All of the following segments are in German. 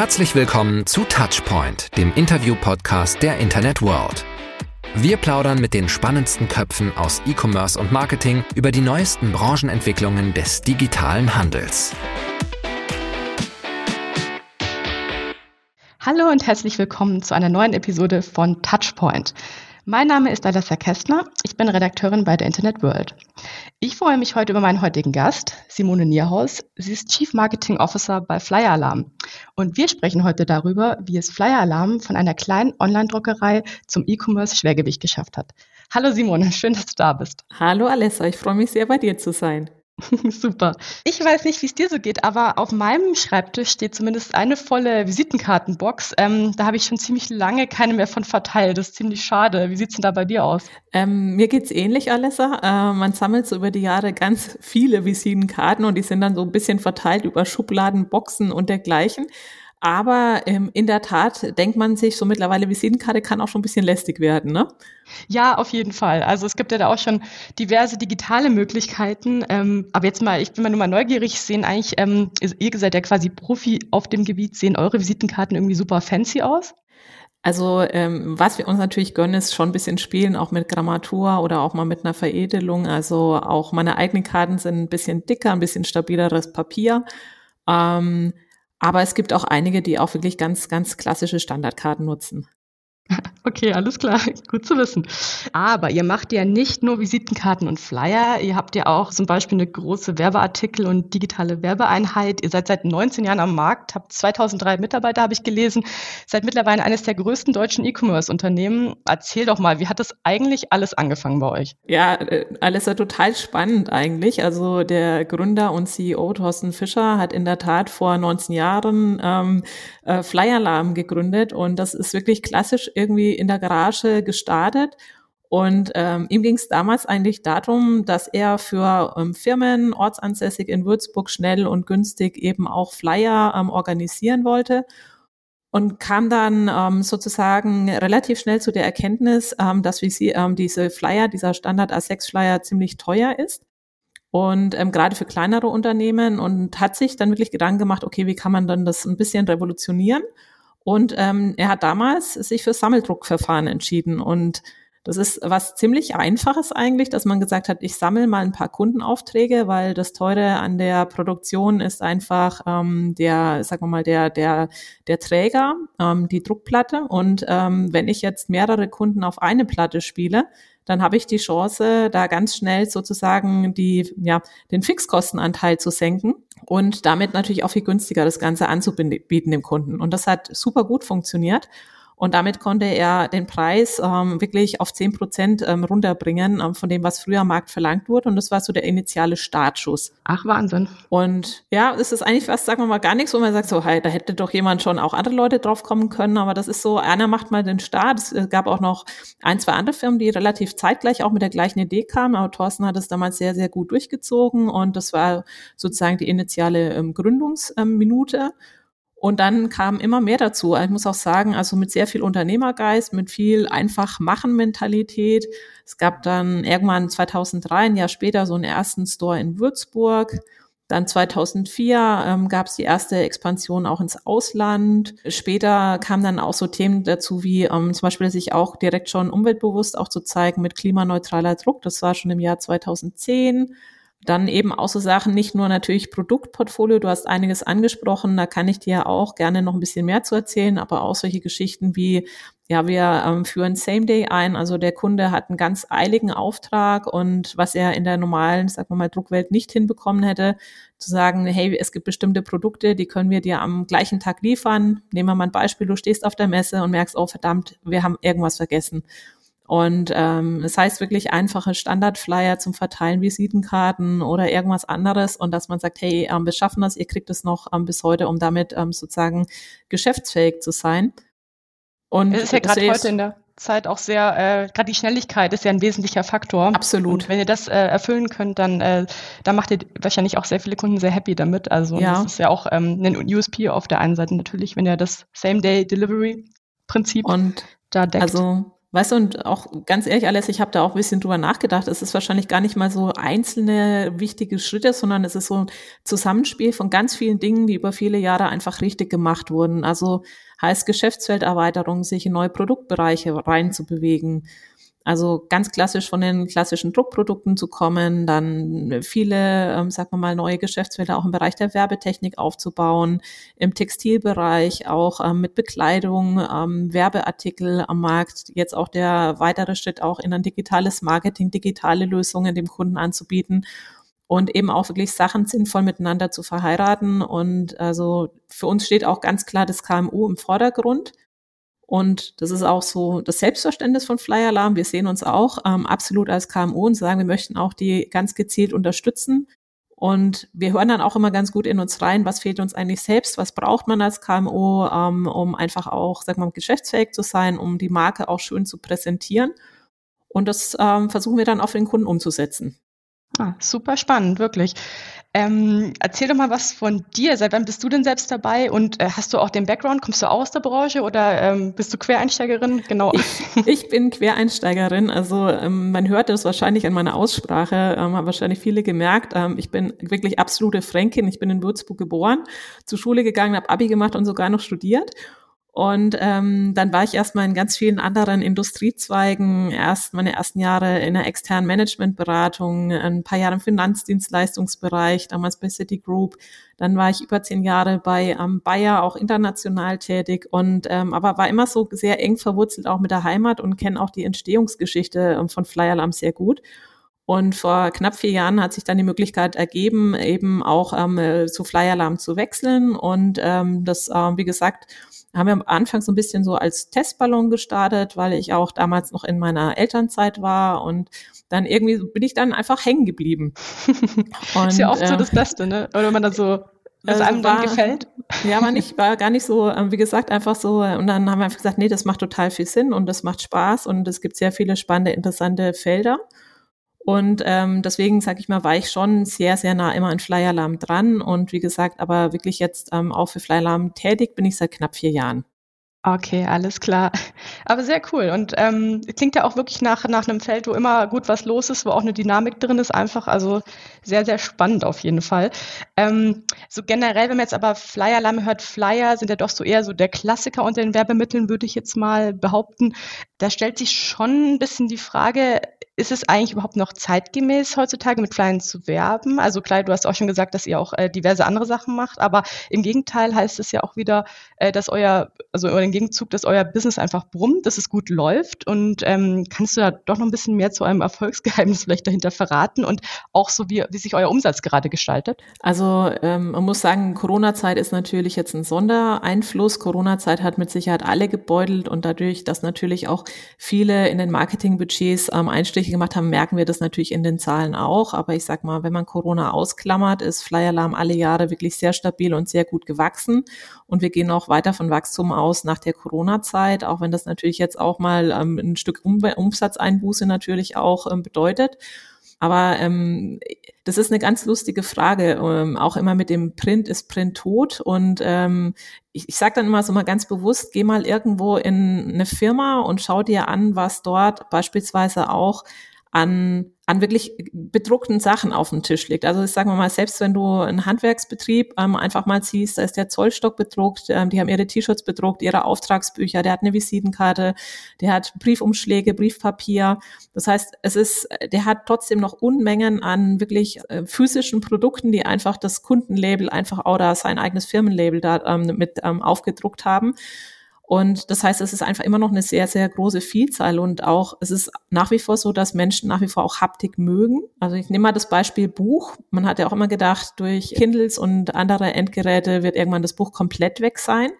Herzlich willkommen zu Touchpoint, dem Interview-Podcast der Internet World. Wir plaudern mit den spannendsten Köpfen aus E-Commerce und Marketing über die neuesten Branchenentwicklungen des digitalen Handels. Hallo und herzlich willkommen zu einer neuen Episode von Touchpoint. Mein Name ist Alessa Kästner. Ich bin Redakteurin bei der Internet World. Ich freue mich heute über meinen heutigen Gast, Simone Nierhaus. Sie ist Chief Marketing Officer bei Flyer Alarm. Und wir sprechen heute darüber, wie es Flyer Alarm von einer kleinen Online-Druckerei zum E-Commerce Schwergewicht geschafft hat. Hallo Simone, schön, dass du da bist. Hallo Alessa, ich freue mich sehr, bei dir zu sein. Super. Ich weiß nicht, wie es dir so geht, aber auf meinem Schreibtisch steht zumindest eine volle Visitenkartenbox. Ähm, da habe ich schon ziemlich lange keine mehr von verteilt. Das ist ziemlich schade. Wie sieht es denn da bei dir aus? Ähm, mir es ähnlich, Alessa. Äh, man sammelt so über die Jahre ganz viele Visitenkarten und die sind dann so ein bisschen verteilt über Schubladen, Boxen und dergleichen. Aber ähm, in der Tat denkt man sich so mittlerweile, Visitenkarte kann auch schon ein bisschen lästig werden, ne? Ja, auf jeden Fall. Also es gibt ja da auch schon diverse digitale Möglichkeiten. Ähm, aber jetzt mal, ich bin mal nur mal neugierig, sehen eigentlich, ähm, ihr seid ja quasi Profi auf dem Gebiet, sehen eure Visitenkarten irgendwie super fancy aus? Also ähm, was wir uns natürlich gönnen, ist schon ein bisschen spielen, auch mit Grammatur oder auch mal mit einer Veredelung. Also auch meine eigenen Karten sind ein bisschen dicker, ein bisschen stabileres Papier. Ähm, aber es gibt auch einige, die auch wirklich ganz, ganz klassische Standardkarten nutzen. Okay, alles klar, gut zu wissen. Aber ihr macht ja nicht nur Visitenkarten und Flyer, ihr habt ja auch zum Beispiel eine große Werbeartikel und digitale Werbeeinheit. Ihr seid seit 19 Jahren am Markt, habt 2003 Mitarbeiter, habe ich gelesen, seid mittlerweile eines der größten deutschen E-Commerce-Unternehmen. Erzähl doch mal, wie hat das eigentlich alles angefangen bei euch? Ja, äh, alles ja total spannend eigentlich. Also der Gründer und CEO Thorsten Fischer hat in der Tat vor 19 Jahren ähm, äh, Flyer-Alarm gegründet und das ist wirklich klassisch irgendwie in der Garage gestartet. Und ähm, ihm ging es damals eigentlich darum, dass er für ähm, Firmen ortsansässig in Würzburg schnell und günstig eben auch Flyer ähm, organisieren wollte und kam dann ähm, sozusagen relativ schnell zu der Erkenntnis, ähm, dass wie sie ähm, diese Flyer, dieser Standard A6-Flyer ziemlich teuer ist und ähm, gerade für kleinere Unternehmen und hat sich dann wirklich Gedanken gemacht, okay, wie kann man dann das ein bisschen revolutionieren? Und ähm, er hat damals sich für Sammeldruckverfahren entschieden. Und das ist was ziemlich Einfaches eigentlich, dass man gesagt hat, ich sammle mal ein paar Kundenaufträge, weil das Teure an der Produktion ist einfach ähm, der, sagen wir mal, der, der, der Träger, ähm, die Druckplatte. Und ähm, wenn ich jetzt mehrere Kunden auf eine Platte spiele, dann habe ich die Chance, da ganz schnell sozusagen die, ja, den Fixkostenanteil zu senken und damit natürlich auch viel günstiger das Ganze anzubieten dem Kunden. Und das hat super gut funktioniert. Und damit konnte er den Preis ähm, wirklich auf zehn Prozent ähm, runterbringen ähm, von dem, was früher am Markt verlangt wurde. Und das war so der initiale Startschuss. Ach, Wahnsinn. Und ja, es ist eigentlich was, sagen wir mal, gar nichts, wo man sagt, so, hey, da hätte doch jemand schon auch andere Leute drauf kommen können. Aber das ist so, einer macht mal den Start. Es gab auch noch ein, zwei andere Firmen, die relativ zeitgleich auch mit der gleichen Idee kamen. Aber Thorsten hat es damals sehr, sehr gut durchgezogen. Und das war sozusagen die initiale ähm, Gründungsminute. Und dann kam immer mehr dazu. Ich muss auch sagen, also mit sehr viel Unternehmergeist, mit viel einfach machen Mentalität. Es gab dann irgendwann 2003, ein Jahr später, so einen ersten Store in Würzburg. Dann 2004 ähm, gab es die erste Expansion auch ins Ausland. Später kamen dann auch so Themen dazu wie ähm, zum Beispiel sich auch direkt schon umweltbewusst auch zu zeigen mit klimaneutraler Druck. Das war schon im Jahr 2010. Dann eben auch so Sachen, nicht nur natürlich Produktportfolio, du hast einiges angesprochen, da kann ich dir auch gerne noch ein bisschen mehr zu erzählen, aber auch solche Geschichten wie, ja, wir ähm, führen Same Day ein, also der Kunde hat einen ganz eiligen Auftrag und was er in der normalen, sagen wir mal, Druckwelt nicht hinbekommen hätte, zu sagen, hey, es gibt bestimmte Produkte, die können wir dir am gleichen Tag liefern. Nehmen wir mal ein Beispiel, du stehst auf der Messe und merkst, oh verdammt, wir haben irgendwas vergessen. Und ähm, es heißt wirklich einfache Standardflyer zum Verteilen, Visitenkarten oder irgendwas anderes und dass man sagt, hey, ähm, wir schaffen das, ihr kriegt es noch ähm, bis heute, um damit ähm, sozusagen geschäftsfähig zu sein. Und es ist ja gerade heute in der Zeit auch sehr, äh, gerade die Schnelligkeit ist ja ein wesentlicher Faktor. Absolut. Und wenn ihr das äh, erfüllen könnt, dann, äh, dann macht ihr wahrscheinlich auch sehr viele Kunden sehr happy damit. Also ja. das ist ja auch ähm, ein USP auf der einen Seite natürlich, wenn ihr das Same-Day-Delivery-Prinzip da deckt. Also Weißt du, und auch ganz ehrlich, alles, ich habe da auch ein bisschen drüber nachgedacht. Es ist wahrscheinlich gar nicht mal so einzelne wichtige Schritte, sondern es ist so ein Zusammenspiel von ganz vielen Dingen, die über viele Jahre einfach richtig gemacht wurden. Also heißt Geschäftsfelderweiterung, sich in neue Produktbereiche reinzubewegen, also ganz klassisch von den klassischen Druckprodukten zu kommen, dann viele, ähm, sagen wir mal, neue Geschäftsfelder auch im Bereich der Werbetechnik aufzubauen, im Textilbereich auch ähm, mit Bekleidung, ähm, Werbeartikel am Markt, jetzt auch der weitere Schritt auch in ein digitales Marketing, digitale Lösungen dem Kunden anzubieten und eben auch wirklich Sachen sinnvoll miteinander zu verheiraten. Und also für uns steht auch ganz klar das KMU im Vordergrund. Und das ist auch so das Selbstverständnis von Fly Alarm. Wir sehen uns auch ähm, absolut als KMU und sagen, wir möchten auch die ganz gezielt unterstützen. Und wir hören dann auch immer ganz gut in uns rein, was fehlt uns eigentlich selbst, was braucht man als KMU, ähm, um einfach auch, sag mal, geschäftsfähig zu sein, um die Marke auch schön zu präsentieren. Und das ähm, versuchen wir dann auch für den Kunden umzusetzen. Ah, super spannend, wirklich. Ähm, erzähl doch mal was von dir. Seit wann bist du denn selbst dabei und äh, hast du auch den Background? Kommst du aus der Branche oder ähm, bist du Quereinsteigerin? Genau. Ich, ich bin Quereinsteigerin. Also ähm, man hört das wahrscheinlich an meiner Aussprache, ähm, haben wahrscheinlich viele gemerkt. Ähm, ich bin wirklich absolute Fränkin. Ich bin in Würzburg geboren, zur Schule gegangen, habe Abi gemacht und sogar noch studiert und ähm, dann war ich erstmal in ganz vielen anderen Industriezweigen, erst meine ersten Jahre in der externen Managementberatung, ein paar Jahre im Finanzdienstleistungsbereich, damals bei Citigroup. Dann war ich über zehn Jahre bei ähm, Bayer, auch international tätig und ähm, aber war immer so sehr eng verwurzelt auch mit der Heimat und kenne auch die Entstehungsgeschichte ähm, von Flyer Alarm sehr gut. Und vor knapp vier Jahren hat sich dann die Möglichkeit ergeben, eben auch ähm, zu Flyer Alarm zu wechseln. Und ähm, das, ähm, wie gesagt, haben wir am Anfang so ein bisschen so als Testballon gestartet, weil ich auch damals noch in meiner Elternzeit war und dann irgendwie bin ich dann einfach hängen geblieben. Und, ist ja oft äh, so das Beste, ne? Oder wenn man dann so was also einem dann gefällt? Ja, man nicht, war gar nicht so, ähm, wie gesagt, einfach so. Und dann haben wir einfach gesagt, nee, das macht total viel Sinn und das macht Spaß und es gibt sehr viele spannende, interessante Felder. Und ähm, deswegen, sage ich mal, war ich schon sehr, sehr nah immer an Fly Alarm dran. Und wie gesagt, aber wirklich jetzt ähm, auch für Fly Alarm tätig bin ich seit knapp vier Jahren. Okay, alles klar. Aber sehr cool. Und ähm, klingt ja auch wirklich nach, nach einem Feld, wo immer gut was los ist, wo auch eine Dynamik drin ist, einfach. Also sehr, sehr spannend auf jeden Fall. Ähm, so generell, wenn man jetzt aber Flyer-Alarm hört, Flyer sind ja doch so eher so der Klassiker unter den Werbemitteln, würde ich jetzt mal behaupten. Da stellt sich schon ein bisschen die Frage, ist es eigentlich überhaupt noch zeitgemäß heutzutage mit Flyern zu werben? Also klar, du hast auch schon gesagt, dass ihr auch äh, diverse andere Sachen macht, aber im Gegenteil heißt es ja auch wieder, äh, dass euer, also im Gegenzug, dass euer Business einfach brummt, dass es gut läuft. Und ähm, kannst du da doch noch ein bisschen mehr zu eurem Erfolgsgeheimnis vielleicht dahinter verraten und auch so, wie, wie sich euer Umsatz gerade gestaltet? Also ähm, man muss sagen, Corona-Zeit ist natürlich jetzt ein Sondereinfluss. Corona-Zeit hat mit Sicherheit alle gebeutelt und dadurch, dass natürlich auch viele in den Marketingbudgets ähm, Einstiche Gespräche gemacht haben, merken wir das natürlich in den Zahlen auch. Aber ich sag mal, wenn man Corona ausklammert, ist Fly Alarm alle Jahre wirklich sehr stabil und sehr gut gewachsen. Und wir gehen auch weiter von Wachstum aus nach der Corona-Zeit, auch wenn das natürlich jetzt auch mal ähm, ein Stück um Umsatzeinbuße natürlich auch ähm, bedeutet. Aber ähm, das ist eine ganz lustige Frage, ähm, auch immer mit dem Print ist Print tot. Und ähm, ich, ich sage dann immer so mal ganz bewusst, geh mal irgendwo in eine Firma und schau dir an, was dort beispielsweise auch an an wirklich bedruckten Sachen auf dem Tisch liegt. Also ich sage mal, selbst wenn du einen Handwerksbetrieb ähm, einfach mal siehst, da ist der Zollstock bedruckt, ähm, die haben ihre T-Shirts bedruckt, ihre Auftragsbücher, der hat eine Visitenkarte, der hat Briefumschläge, Briefpapier. Das heißt, es ist, der hat trotzdem noch Unmengen an wirklich äh, physischen Produkten, die einfach das Kundenlabel einfach oder sein eigenes Firmenlabel da ähm, mit ähm, aufgedruckt haben. Und das heißt, es ist einfach immer noch eine sehr, sehr große Vielzahl und auch, es ist nach wie vor so, dass Menschen nach wie vor auch Haptik mögen. Also ich nehme mal das Beispiel Buch. Man hat ja auch immer gedacht, durch Kindles und andere Endgeräte wird irgendwann das Buch komplett weg sein.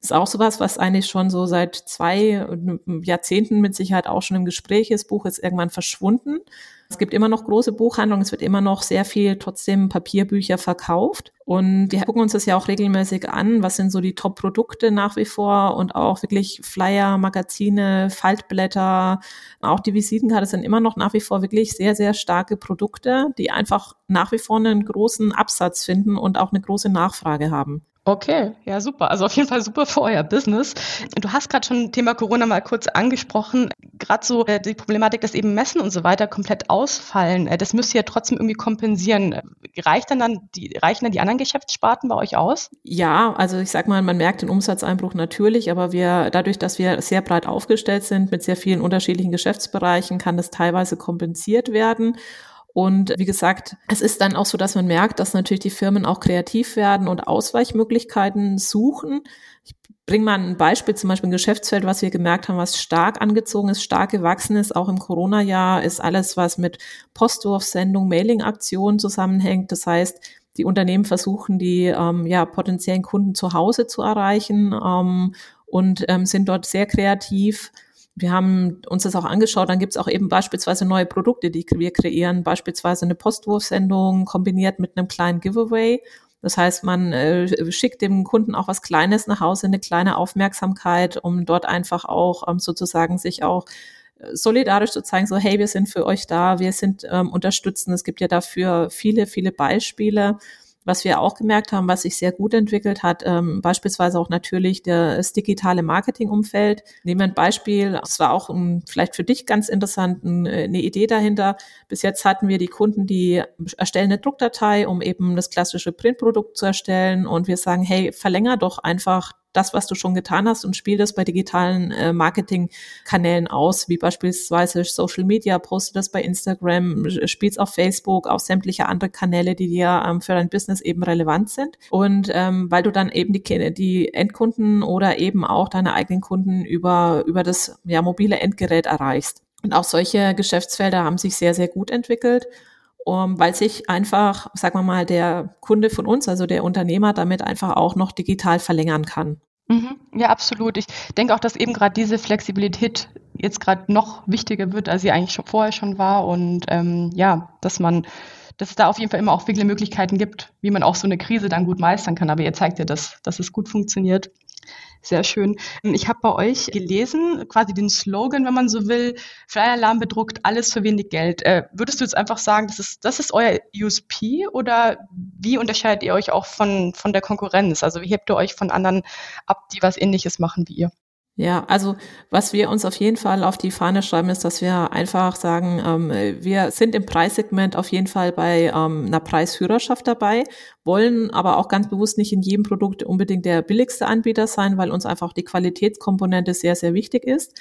Ist auch sowas, was eigentlich schon so seit zwei Jahrzehnten mit Sicherheit auch schon im Gespräch ist. Buch ist irgendwann verschwunden. Es gibt immer noch große Buchhandlungen, es wird immer noch sehr viel trotzdem Papierbücher verkauft. Und wir gucken uns das ja auch regelmäßig an, was sind so die Top-Produkte nach wie vor und auch wirklich Flyer, Magazine, Faltblätter, auch die Visitenkarte sind immer noch nach wie vor wirklich sehr, sehr starke Produkte, die einfach nach wie vor einen großen Absatz finden und auch eine große Nachfrage haben. Okay, ja, super. Also auf jeden Fall super für euer Business. Du hast gerade schon Thema Corona mal kurz angesprochen. Gerade so äh, die Problematik, dass eben Messen und so weiter komplett ausfallen. Äh, das müsst ihr ja trotzdem irgendwie kompensieren. Reicht dann, dann die, reichen dann die anderen Geschäftssparten bei euch aus? Ja, also ich sag mal, man merkt den Umsatzeinbruch natürlich, aber wir, dadurch, dass wir sehr breit aufgestellt sind mit sehr vielen unterschiedlichen Geschäftsbereichen, kann das teilweise kompensiert werden. Und wie gesagt, es ist dann auch so, dass man merkt, dass natürlich die Firmen auch kreativ werden und Ausweichmöglichkeiten suchen. Ich bringe mal ein Beispiel, zum Beispiel ein Geschäftsfeld, was wir gemerkt haben, was stark angezogen ist, stark gewachsen ist, auch im Corona-Jahr, ist alles, was mit Postwurfsendung, Mailing-Aktionen zusammenhängt. Das heißt, die Unternehmen versuchen, die ähm, ja, potenziellen Kunden zu Hause zu erreichen ähm, und ähm, sind dort sehr kreativ wir haben uns das auch angeschaut, dann gibt es auch eben beispielsweise neue Produkte, die wir kreieren, beispielsweise eine Postwurfsendung kombiniert mit einem kleinen Giveaway. Das heißt, man äh, schickt dem Kunden auch was Kleines nach Hause, eine kleine Aufmerksamkeit, um dort einfach auch ähm, sozusagen sich auch äh, solidarisch zu zeigen, so hey, wir sind für euch da, wir sind ähm, unterstützen. Es gibt ja dafür viele, viele Beispiele. Was wir auch gemerkt haben, was sich sehr gut entwickelt hat, ähm, beispielsweise auch natürlich das digitale Marketingumfeld. Nehmen wir ein Beispiel, es war auch ein, vielleicht für dich ganz interessant, äh, eine Idee dahinter. Bis jetzt hatten wir die Kunden, die erstellen eine Druckdatei, um eben das klassische Printprodukt zu erstellen und wir sagen, hey, verlänger doch einfach das, was du schon getan hast und spiel das bei digitalen äh, Marketingkanälen aus, wie beispielsweise Social Media, poste das bei Instagram, spielst auf Facebook, auf sämtliche andere Kanäle, die dir ähm, für dein Business eben relevant sind. Und ähm, weil du dann eben die, die Endkunden oder eben auch deine eigenen Kunden über, über das ja, mobile Endgerät erreichst. Und auch solche Geschäftsfelder haben sich sehr, sehr gut entwickelt um, weil sich einfach, sagen wir mal, der Kunde von uns, also der Unternehmer, damit einfach auch noch digital verlängern kann. Mhm. Ja, absolut. Ich denke auch, dass eben gerade diese Flexibilität jetzt gerade noch wichtiger wird, als sie eigentlich schon vorher schon war. Und ähm, ja, dass man, dass es da auf jeden Fall immer auch viele Möglichkeiten gibt, wie man auch so eine Krise dann gut meistern kann. Aber ihr zeigt ja, dass, dass es gut funktioniert. Sehr schön. Ich habe bei euch gelesen, quasi den Slogan, wenn man so will, Flyer-Alarm bedruckt, alles für wenig Geld. Äh, würdest du jetzt einfach sagen, das ist, das ist euer USP oder wie unterscheidet ihr euch auch von, von der Konkurrenz? Also wie hebt ihr euch von anderen ab, die was ähnliches machen wie ihr? Ja, also was wir uns auf jeden Fall auf die Fahne schreiben, ist, dass wir einfach sagen, ähm, wir sind im Preissegment auf jeden Fall bei ähm, einer Preisführerschaft dabei, wollen aber auch ganz bewusst nicht in jedem Produkt unbedingt der billigste Anbieter sein, weil uns einfach die Qualitätskomponente sehr, sehr wichtig ist.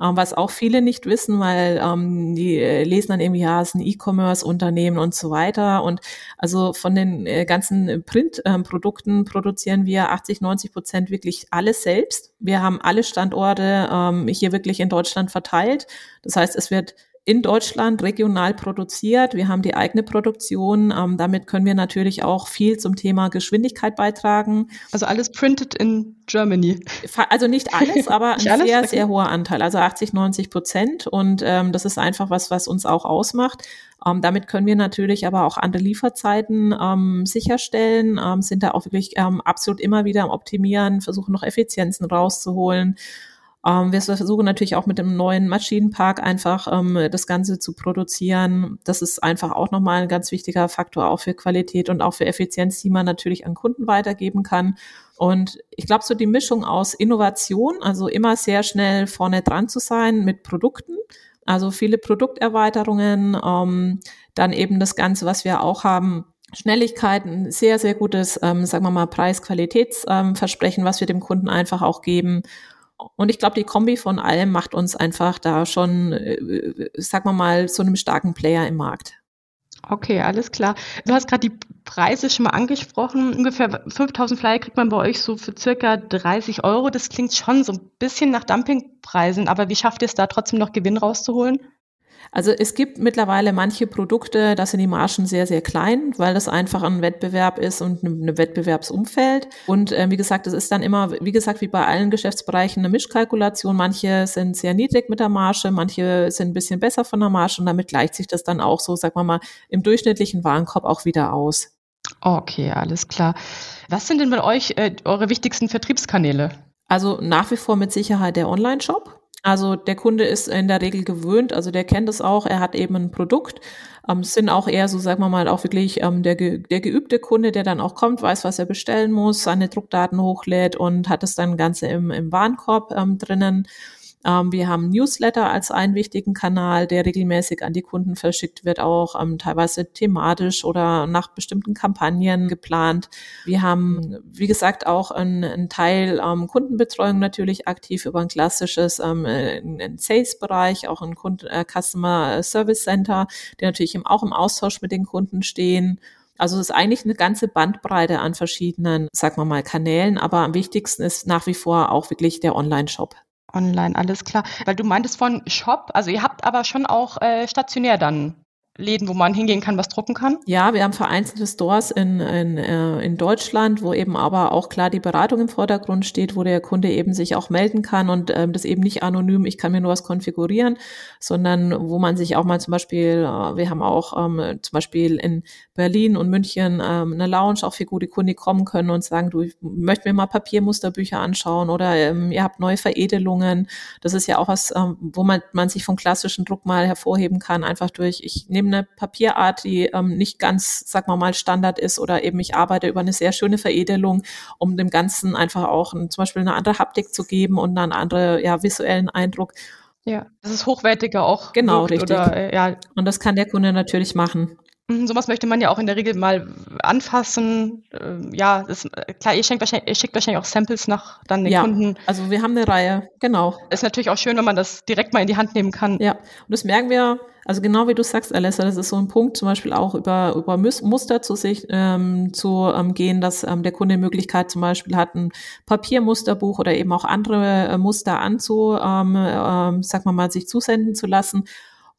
Ähm, was auch viele nicht wissen, weil ähm, die äh, lesen dann irgendwie, ja, es ist ein E-Commerce-Unternehmen und so weiter. Und also von den äh, ganzen Print-Produkten ähm, produzieren wir 80, 90 Prozent wirklich alles selbst. Wir haben alle Standorte ähm, hier wirklich in Deutschland verteilt. Das heißt, es wird in Deutschland regional produziert. Wir haben die eigene Produktion. Ähm, damit können wir natürlich auch viel zum Thema Geschwindigkeit beitragen. Also alles printed in Germany. Also nicht alles, aber nicht ein alles? sehr, okay. sehr hoher Anteil. Also 80, 90 Prozent. Und ähm, das ist einfach was, was uns auch ausmacht. Ähm, damit können wir natürlich aber auch andere Lieferzeiten ähm, sicherstellen, ähm, sind da auch wirklich ähm, absolut immer wieder am Optimieren, versuchen noch Effizienzen rauszuholen. Ähm, wir versuchen natürlich auch mit dem neuen Maschinenpark einfach ähm, das Ganze zu produzieren. Das ist einfach auch nochmal ein ganz wichtiger Faktor auch für Qualität und auch für Effizienz, die man natürlich an Kunden weitergeben kann. Und ich glaube, so die Mischung aus Innovation, also immer sehr schnell vorne dran zu sein mit Produkten, also viele Produkterweiterungen, ähm, dann eben das Ganze, was wir auch haben, Schnelligkeit, ein sehr, sehr gutes, ähm, sagen wir mal, Preis-Qualitätsversprechen, ähm, was wir dem Kunden einfach auch geben und ich glaube, die Kombi von allem macht uns einfach da schon, äh, sagen wir mal, so einem starken Player im Markt. Okay, alles klar. Du hast gerade die Preise schon mal angesprochen. Ungefähr 5000 Flyer kriegt man bei euch so für circa 30 Euro. Das klingt schon so ein bisschen nach Dumpingpreisen, aber wie schafft ihr es da trotzdem noch Gewinn rauszuholen? Also es gibt mittlerweile manche Produkte, da sind die Margen sehr, sehr klein, weil das einfach ein Wettbewerb ist und ein Wettbewerbsumfeld. Und äh, wie gesagt, es ist dann immer, wie gesagt, wie bei allen Geschäftsbereichen eine Mischkalkulation. Manche sind sehr niedrig mit der Marge, manche sind ein bisschen besser von der Marge und damit gleicht sich das dann auch so, sagen wir mal, im durchschnittlichen Warenkorb auch wieder aus. Okay, alles klar. Was sind denn bei euch äh, eure wichtigsten Vertriebskanäle? Also nach wie vor mit Sicherheit der Online-Shop. Also der Kunde ist in der Regel gewöhnt, also der kennt es auch, er hat eben ein Produkt, ähm, sind auch eher so, sagen wir mal, auch wirklich ähm, der, der geübte Kunde, der dann auch kommt, weiß, was er bestellen muss, seine Druckdaten hochlädt und hat es dann Ganze im, im Warenkorb ähm, drinnen. Ähm, wir haben Newsletter als einen wichtigen Kanal, der regelmäßig an die Kunden verschickt wird, auch ähm, teilweise thematisch oder nach bestimmten Kampagnen geplant. Wir haben, wie gesagt, auch einen Teil ähm, Kundenbetreuung natürlich aktiv über ein klassisches ein Sales-Bereich, auch ein Kunden, äh, Customer Service Center, der natürlich auch im Austausch mit den Kunden stehen. Also es ist eigentlich eine ganze Bandbreite an verschiedenen, sagen wir mal, Kanälen, aber am wichtigsten ist nach wie vor auch wirklich der Online-Shop. Online, alles klar. Weil du meintest von Shop, also ihr habt aber schon auch äh, stationär dann Läden, wo man hingehen kann, was drucken kann? Ja, wir haben vereinzelte Stores in, in, äh, in Deutschland, wo eben aber auch klar die Beratung im Vordergrund steht, wo der Kunde eben sich auch melden kann und ähm, das eben nicht anonym, ich kann mir nur was konfigurieren, sondern wo man sich auch mal zum Beispiel, äh, wir haben auch ähm, zum Beispiel in Berlin und München ähm, eine Lounge, auch für gute Kunden, kommen können und sagen, du, ich möchte mir mal Papiermusterbücher anschauen oder ähm, ihr habt neue Veredelungen. Das ist ja auch was, ähm, wo man, man sich vom klassischen Druck mal hervorheben kann, einfach durch, ich nehme eben eine Papierart, die ähm, nicht ganz, sag mal mal, Standard ist oder eben ich arbeite über eine sehr schöne Veredelung, um dem Ganzen einfach auch ein, zum Beispiel eine andere Haptik zu geben und einen anderen ja, visuellen Eindruck. Ja, das ist hochwertiger auch. Genau, wirkt, richtig. Oder, äh, ja. Und das kann der Kunde natürlich machen. Mhm, sowas möchte man ja auch in der Regel mal anfassen. Ähm, ja, das, klar, ihr, wahrscheinlich, ihr schickt wahrscheinlich auch Samples nach dann den ja, Kunden. Also wir haben eine Reihe, genau. Ist natürlich auch schön, wenn man das direkt mal in die Hand nehmen kann. Ja, und das merken wir, also genau wie du sagst, Alessa, das ist so ein Punkt, zum Beispiel auch über, über Muster zu sich ähm, zu ähm, gehen, dass ähm, der Kunde die Möglichkeit zum Beispiel hat, ein Papiermusterbuch oder eben auch andere äh, Muster anzu, ähm, äh, sag mal mal, sich zusenden zu lassen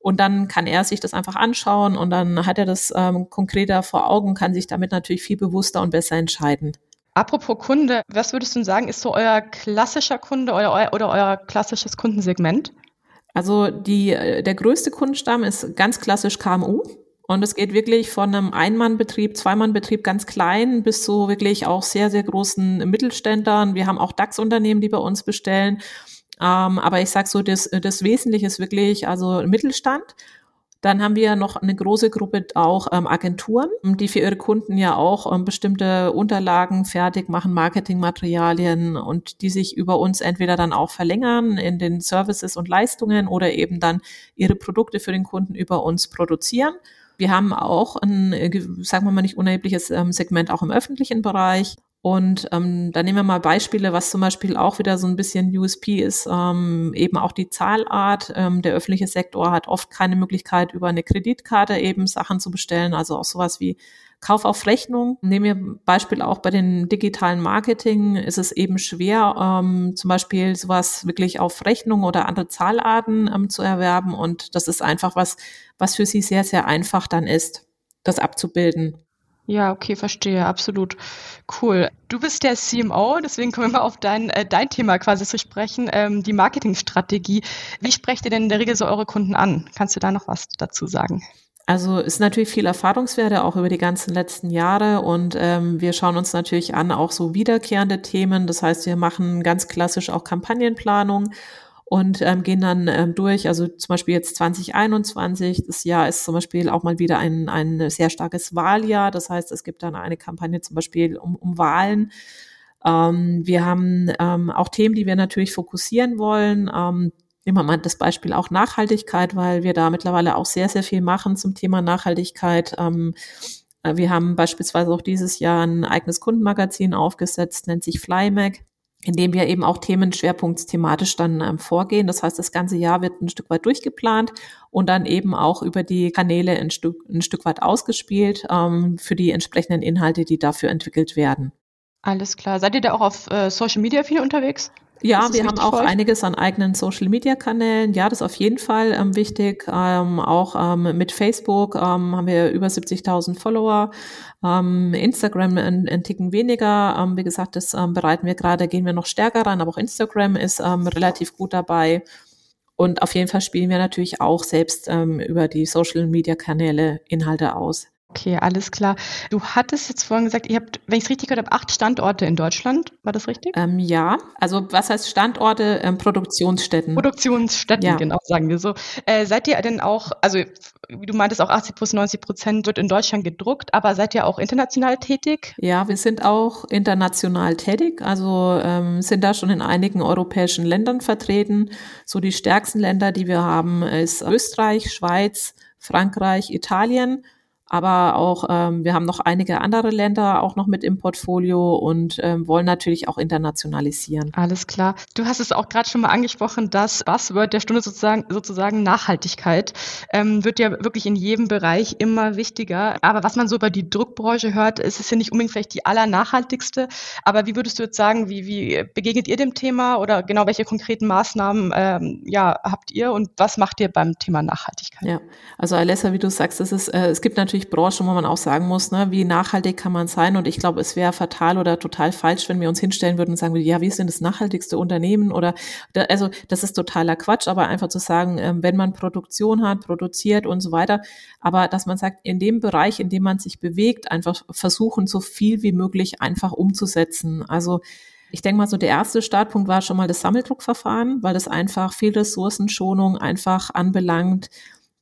und dann kann er sich das einfach anschauen und dann hat er das ähm, konkreter vor Augen, kann sich damit natürlich viel bewusster und besser entscheiden. Apropos Kunde, was würdest du sagen, ist so euer klassischer Kunde euer, oder euer klassisches Kundensegment? Also die, äh, der größte Kundenstamm ist ganz klassisch KMU. Und es geht wirklich von einem Einmannbetrieb, Zweimannbetrieb ganz klein bis zu wirklich auch sehr, sehr großen Mittelständlern. Wir haben auch DAX-Unternehmen, die bei uns bestellen. Ähm, aber ich sage so, das, das Wesentliche ist wirklich also Mittelstand. Dann haben wir noch eine große Gruppe auch ähm, Agenturen, die für ihre Kunden ja auch ähm, bestimmte Unterlagen fertig machen, Marketingmaterialien und die sich über uns entweder dann auch verlängern in den Services und Leistungen oder eben dann ihre Produkte für den Kunden über uns produzieren. Wir haben auch ein, äh, sagen wir mal, nicht unerhebliches ähm, Segment auch im öffentlichen Bereich. Und ähm, da nehmen wir mal Beispiele, was zum Beispiel auch wieder so ein bisschen USP ist, ähm, eben auch die Zahlart. Ähm, der öffentliche Sektor hat oft keine Möglichkeit, über eine Kreditkarte eben Sachen zu bestellen, also auch sowas wie Kauf auf Rechnung. Nehmen wir Beispiel auch bei den digitalen Marketing ist es eben schwer, ähm, zum Beispiel sowas wirklich auf Rechnung oder andere Zahlarten ähm, zu erwerben. Und das ist einfach was, was für sie sehr, sehr einfach dann ist, das abzubilden. Ja, okay, verstehe, absolut. Cool. Du bist der CMO, deswegen kommen wir mal auf dein, äh, dein Thema quasi zu sprechen, ähm, die Marketingstrategie. Wie sprecht ihr denn in der Regel so eure Kunden an? Kannst du da noch was dazu sagen? Also ist natürlich viel Erfahrungswerte auch über die ganzen letzten Jahre und ähm, wir schauen uns natürlich an auch so wiederkehrende Themen. Das heißt, wir machen ganz klassisch auch Kampagnenplanung und ähm, gehen dann ähm, durch. Also zum Beispiel jetzt 2021, das Jahr ist zum Beispiel auch mal wieder ein, ein sehr starkes Wahljahr. Das heißt, es gibt dann eine Kampagne zum Beispiel um, um Wahlen. Ähm, wir haben ähm, auch Themen, die wir natürlich fokussieren wollen. Ähm, wir mal das Beispiel auch Nachhaltigkeit, weil wir da mittlerweile auch sehr, sehr viel machen zum Thema Nachhaltigkeit. Ähm, äh, wir haben beispielsweise auch dieses Jahr ein eigenes Kundenmagazin aufgesetzt, nennt sich FlyMac in dem wir eben auch themenschwerpunktsthematisch dann ähm, vorgehen. Das heißt, das ganze Jahr wird ein Stück weit durchgeplant und dann eben auch über die Kanäle ein Stück, ein Stück weit ausgespielt ähm, für die entsprechenden Inhalte, die dafür entwickelt werden. Alles klar. Seid ihr da auch auf äh, Social Media viel unterwegs? Ja, wir haben auch einiges an eigenen Social-Media-Kanälen. Ja, das ist auf jeden Fall ähm, wichtig. Ähm, auch ähm, mit Facebook ähm, haben wir über 70.000 Follower. Ähm, Instagram ein, ein Ticken weniger. Ähm, wie gesagt, das bereiten wir gerade, gehen wir noch stärker ran. Aber auch Instagram ist relativ gut dabei. Und auf jeden Fall spielen wir natürlich auch selbst über die Social-Media-Kanäle Inhalte aus. Okay, alles klar. Du hattest jetzt vorhin gesagt, ihr habt, wenn ich es richtig gehört habe, acht Standorte in Deutschland. War das richtig? Ähm, ja, also was heißt Standorte? Ähm, Produktionsstätten. Produktionsstätten, ja. genau, sagen wir so. Äh, seid ihr denn auch, also wie du meintest, auch 80 bis 90 Prozent wird in Deutschland gedruckt, aber seid ihr auch international tätig? Ja, wir sind auch international tätig, also ähm, sind da schon in einigen europäischen Ländern vertreten. So die stärksten Länder, die wir haben, ist Österreich, Schweiz, Frankreich, Italien aber auch ähm, wir haben noch einige andere Länder auch noch mit im Portfolio und ähm, wollen natürlich auch internationalisieren. Alles klar. Du hast es auch gerade schon mal angesprochen, das Buzzword der Stunde sozusagen, sozusagen Nachhaltigkeit ähm, wird ja wirklich in jedem Bereich immer wichtiger. Aber was man so über die Druckbranche hört, ist es ja nicht unbedingt vielleicht die allernachhaltigste. Aber wie würdest du jetzt sagen, wie, wie begegnet ihr dem Thema oder genau welche konkreten Maßnahmen ähm, ja, habt ihr und was macht ihr beim Thema Nachhaltigkeit? Ja, also Alessa, wie du sagst, es, ist, äh, es gibt natürlich natürlich Branchen, wo man auch sagen muss, ne, wie nachhaltig kann man sein? Und ich glaube, es wäre fatal oder total falsch, wenn wir uns hinstellen würden und sagen, ja, wir sind das nachhaltigste Unternehmen oder, also das ist totaler Quatsch, aber einfach zu sagen, ähm, wenn man Produktion hat, produziert und so weiter, aber dass man sagt, in dem Bereich, in dem man sich bewegt, einfach versuchen, so viel wie möglich einfach umzusetzen. Also ich denke mal, so der erste Startpunkt war schon mal das Sammeldruckverfahren, weil das einfach viel Ressourcenschonung einfach anbelangt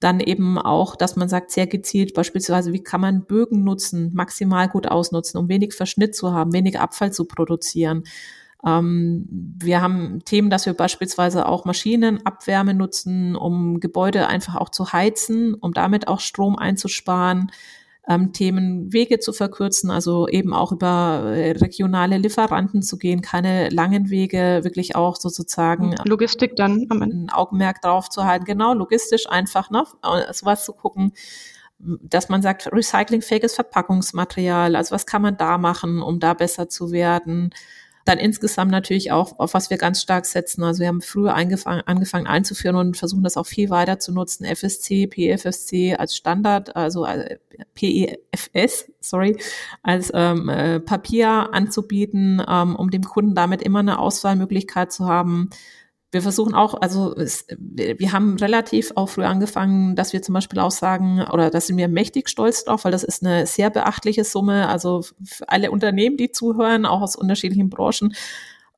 dann eben auch, dass man sagt, sehr gezielt beispielsweise, wie kann man Bögen nutzen, maximal gut ausnutzen, um wenig Verschnitt zu haben, wenig Abfall zu produzieren. Ähm, wir haben Themen, dass wir beispielsweise auch Maschinenabwärme nutzen, um Gebäude einfach auch zu heizen, um damit auch Strom einzusparen ähm, Themen Wege zu verkürzen, also eben auch über äh, regionale Lieferanten zu gehen, keine langen Wege, wirklich auch sozusagen Logistik dann ein Augenmerk drauf zu halten, genau logistisch einfach, ne, sowas zu gucken dass man sagt, recyclingfähiges Verpackungsmaterial, also was kann man da machen, um da besser zu werden? Dann insgesamt natürlich auch, auf was wir ganz stark setzen. Also wir haben früher angefangen, einzuführen und versuchen das auch viel weiter zu nutzen. FSC, PFSC als Standard, also äh, PEFS, sorry, als ähm, äh, Papier anzubieten, ähm, um dem Kunden damit immer eine Auswahlmöglichkeit zu haben wir versuchen auch, also es, wir haben relativ auch früh angefangen, dass wir zum Beispiel auch sagen, oder da sind wir mächtig stolz drauf, weil das ist eine sehr beachtliche Summe, also für alle Unternehmen, die zuhören, auch aus unterschiedlichen Branchen,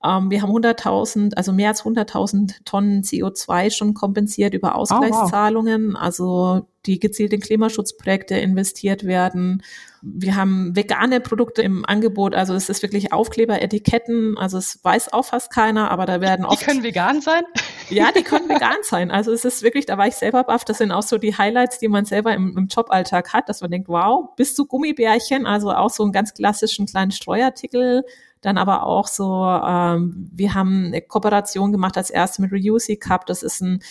ähm, wir haben 100.000, also mehr als 100.000 Tonnen CO2 schon kompensiert über Ausgleichszahlungen, oh, wow. also die gezielt in Klimaschutzprojekte investiert werden. Wir haben vegane Produkte im Angebot, also es ist wirklich Aufkleberetiketten, also es weiß auch fast keiner, aber da werden oft. Die können vegan sein? Ja, die können vegan sein. Also es ist wirklich, da war ich selber baff, das sind auch so die Highlights, die man selber im, im Joballtag hat, dass man denkt, wow, bis zu Gummibärchen, also auch so einen ganz klassischen kleinen Streuartikel dann aber auch so, ähm, wir haben eine Kooperation gemacht als erste mit Reuse Cup. Das ist ein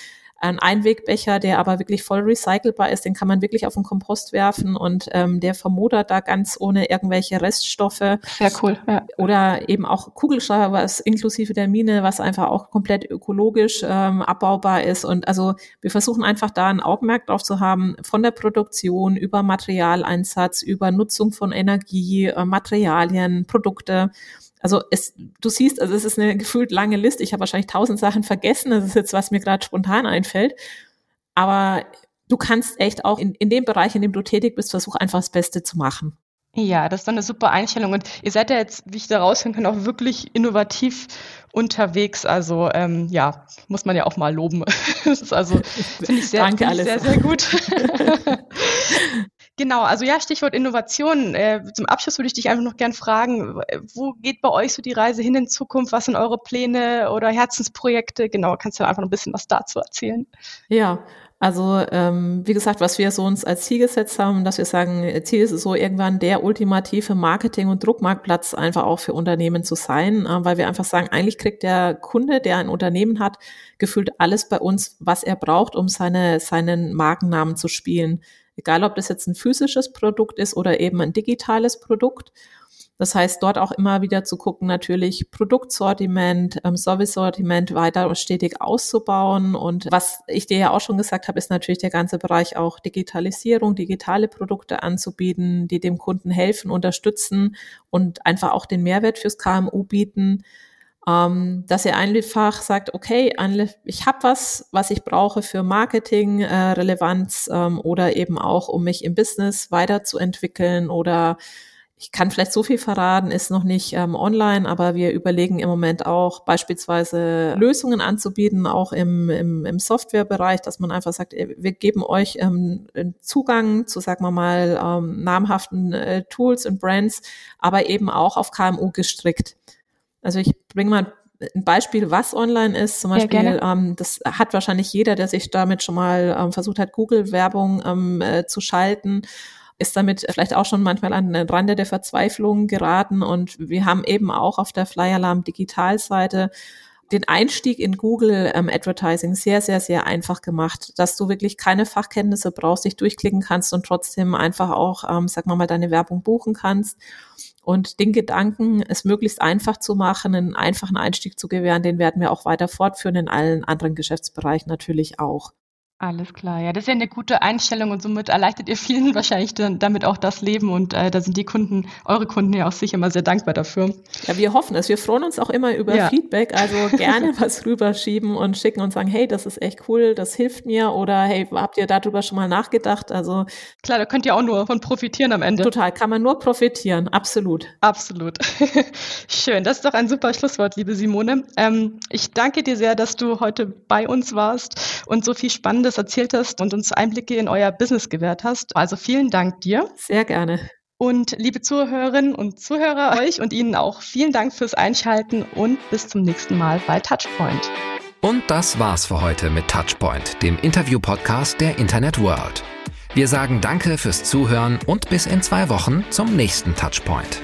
ein Einwegbecher, der aber wirklich voll recycelbar ist, den kann man wirklich auf den Kompost werfen und ähm, der vermodert da ganz ohne irgendwelche Reststoffe. Sehr cool. Ja. Oder eben auch Kugelschreiber, was inklusive der Mine, was einfach auch komplett ökologisch ähm, abbaubar ist. Und also wir versuchen einfach da ein Augenmerk drauf zu haben, von der Produktion über Materialeinsatz, über Nutzung von Energie, äh, Materialien, Produkte also es, du siehst, also es ist eine gefühlt lange Liste. Ich habe wahrscheinlich tausend Sachen vergessen. Das ist jetzt, was mir gerade spontan einfällt. Aber du kannst echt auch in, in dem Bereich, in dem du tätig bist, versuch einfach das Beste zu machen. Ja, das ist dann eine super Einstellung. Und ihr seid ja jetzt, wie ich da raushören kann, auch wirklich innovativ unterwegs. Also ähm, ja, muss man ja auch mal loben. das ist also, finde ich sehr, Danke, find ich sehr, sehr gut. Genau, also ja, Stichwort Innovation. Äh, zum Abschluss würde ich dich einfach noch gern fragen, wo geht bei euch so die Reise hin in Zukunft? Was sind eure Pläne oder Herzensprojekte? Genau, kannst du einfach noch ein bisschen was dazu erzählen? Ja, also ähm, wie gesagt, was wir so uns als Ziel gesetzt haben, dass wir sagen, Ziel ist es so irgendwann der ultimative Marketing- und Druckmarktplatz einfach auch für Unternehmen zu sein, äh, weil wir einfach sagen, eigentlich kriegt der Kunde, der ein Unternehmen hat, gefühlt alles bei uns, was er braucht, um seine, seinen Markennamen zu spielen. Egal, ob das jetzt ein physisches Produkt ist oder eben ein digitales Produkt. Das heißt, dort auch immer wieder zu gucken, natürlich Produktsortiment, ähm, Service-Sortiment weiter stetig auszubauen. Und was ich dir ja auch schon gesagt habe, ist natürlich der ganze Bereich auch Digitalisierung, digitale Produkte anzubieten, die dem Kunden helfen, unterstützen und einfach auch den Mehrwert fürs KMU bieten. Ähm, dass ihr einfach sagt, okay, ich habe was, was ich brauche für Marketing, äh, Relevanz ähm, oder eben auch, um mich im Business weiterzuentwickeln oder ich kann vielleicht so viel verraten, ist noch nicht ähm, online, aber wir überlegen im Moment auch beispielsweise Lösungen anzubieten, auch im, im, im Softwarebereich, dass man einfach sagt, wir geben euch ähm, Zugang zu, sagen wir mal, ähm, namhaften äh, Tools und Brands, aber eben auch auf KMU gestrickt. Also ich bringe mal ein Beispiel, was online ist. Zum Beispiel, ja, ähm, das hat wahrscheinlich jeder, der sich damit schon mal ähm, versucht hat, Google-Werbung ähm, äh, zu schalten ist damit vielleicht auch schon manchmal an den Rande der Verzweiflung geraten. Und wir haben eben auch auf der Flyer Alarm Digitalseite den Einstieg in Google ähm, Advertising sehr, sehr, sehr einfach gemacht, dass du wirklich keine Fachkenntnisse brauchst, dich durchklicken kannst und trotzdem einfach auch, ähm, sag mal mal, deine Werbung buchen kannst. Und den Gedanken, es möglichst einfach zu machen, einen einfachen Einstieg zu gewähren, den werden wir auch weiter fortführen in allen anderen Geschäftsbereichen natürlich auch. Alles klar. Ja, das ist ja eine gute Einstellung und somit erleichtert ihr vielen wahrscheinlich dann damit auch das Leben und äh, da sind die Kunden, eure Kunden ja auch sicher immer sehr dankbar dafür. Ja, wir hoffen es. Wir freuen uns auch immer über ja. Feedback, also gerne was rüberschieben und schicken und sagen, hey, das ist echt cool, das hilft mir oder hey, habt ihr darüber schon mal nachgedacht? Also klar, da könnt ihr auch nur von profitieren am Ende. Total, kann man nur profitieren, absolut. Absolut. Schön, das ist doch ein super Schlusswort, liebe Simone. Ähm, ich danke dir sehr, dass du heute bei uns warst und so viel spannend Spannendes erzählt hast und uns Einblicke in euer Business gewährt hast. Also vielen Dank dir. Sehr gerne. Und liebe Zuhörerinnen und Zuhörer, euch und Ihnen auch vielen Dank fürs Einschalten und bis zum nächsten Mal bei Touchpoint. Und das war's für heute mit Touchpoint, dem Interview-Podcast der Internet World. Wir sagen Danke fürs Zuhören und bis in zwei Wochen zum nächsten Touchpoint.